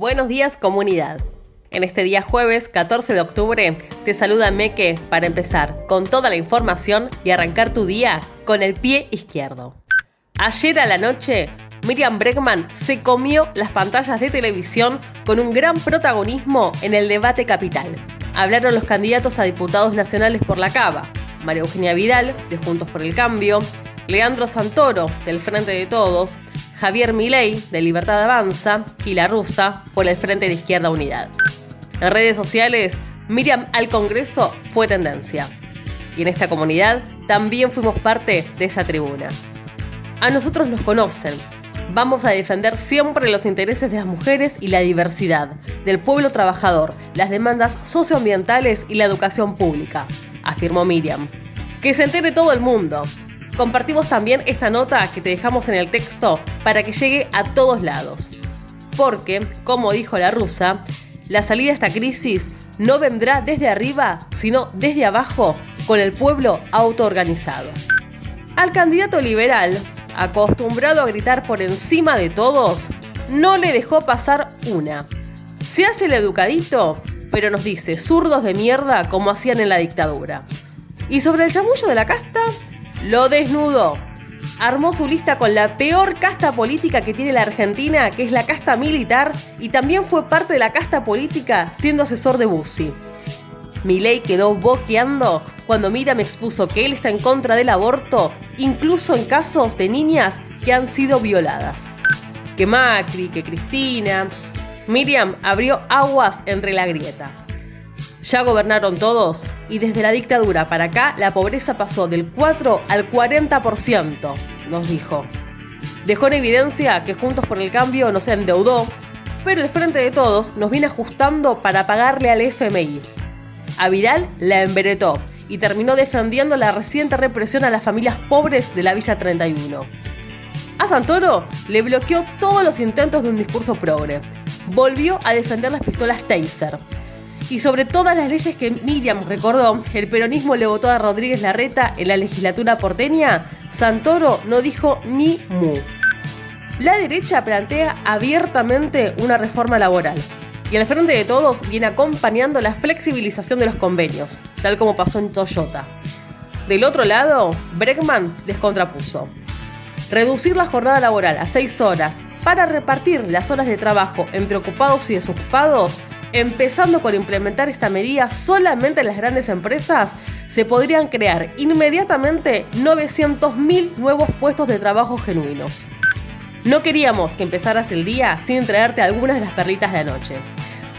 Buenos días comunidad. En este día jueves 14 de octubre te saluda Meke para empezar con toda la información y arrancar tu día con el pie izquierdo. Ayer a la noche, Miriam Bregman se comió las pantallas de televisión con un gran protagonismo en el debate capital. Hablaron los candidatos a diputados nacionales por la Cava, María Eugenia Vidal, de Juntos por el Cambio, Leandro Santoro, del Frente de Todos, Javier Milei, de Libertad Avanza, y La Rusa, por el Frente de Izquierda Unidad. En redes sociales, Miriam al Congreso fue tendencia. Y en esta comunidad también fuimos parte de esa tribuna. A nosotros nos conocen. Vamos a defender siempre los intereses de las mujeres y la diversidad, del pueblo trabajador, las demandas socioambientales y la educación pública, afirmó Miriam. Que se entere todo el mundo, Compartimos también esta nota que te dejamos en el texto para que llegue a todos lados. Porque, como dijo la rusa, la salida a esta crisis no vendrá desde arriba, sino desde abajo, con el pueblo autoorganizado. Al candidato liberal, acostumbrado a gritar por encima de todos, no le dejó pasar una. Se hace el educadito, pero nos dice zurdos de mierda como hacían en la dictadura. Y sobre el chamullo de la casta, lo desnudó. Armó su lista con la peor casta política que tiene la Argentina, que es la casta militar, y también fue parte de la casta política siendo asesor de Bussi. Milei quedó boqueando cuando Miriam expuso que él está en contra del aborto, incluso en casos de niñas que han sido violadas. Que Macri, que Cristina. Miriam abrió aguas entre la grieta. Ya gobernaron todos y desde la dictadura para acá la pobreza pasó del 4 al 40%, nos dijo. Dejó en evidencia que Juntos por el Cambio nos endeudó, pero el Frente de Todos nos viene ajustando para pagarle al FMI. A Vidal la enveretó y terminó defendiendo la reciente represión a las familias pobres de la Villa 31. A Santoro le bloqueó todos los intentos de un discurso progre. Volvió a defender las pistolas Taser y sobre todas las leyes que Miriam recordó, el peronismo le votó a Rodríguez Larreta en la legislatura porteña, Santoro no dijo ni mu. La derecha plantea abiertamente una reforma laboral y el Frente de Todos viene acompañando la flexibilización de los convenios, tal como pasó en Toyota. Del otro lado, Bregman les contrapuso. Reducir la jornada laboral a seis horas para repartir las horas de trabajo entre ocupados y desocupados Empezando con implementar esta medida solamente en las grandes empresas, se podrían crear inmediatamente 900.000 nuevos puestos de trabajo genuinos. No queríamos que empezaras el día sin traerte algunas de las perlitas de anoche.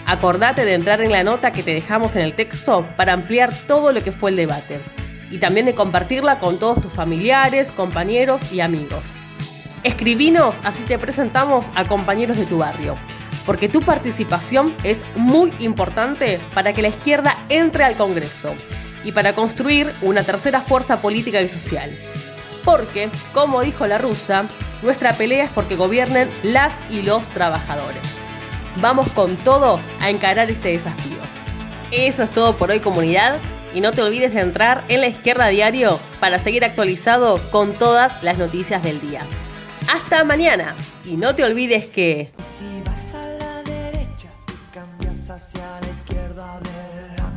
Acordate de entrar en la nota que te dejamos en el texto para ampliar todo lo que fue el debate y también de compartirla con todos tus familiares, compañeros y amigos. Escribinos, así te presentamos a compañeros de tu barrio porque tu participación es muy importante para que la izquierda entre al Congreso y para construir una tercera fuerza política y social. Porque, como dijo la rusa, nuestra pelea es porque gobiernen las y los trabajadores. Vamos con todo a encarar este desafío. Eso es todo por hoy comunidad y no te olvides de entrar en la izquierda diario para seguir actualizado con todas las noticias del día. Hasta mañana y no te olvides que... a la izquierda del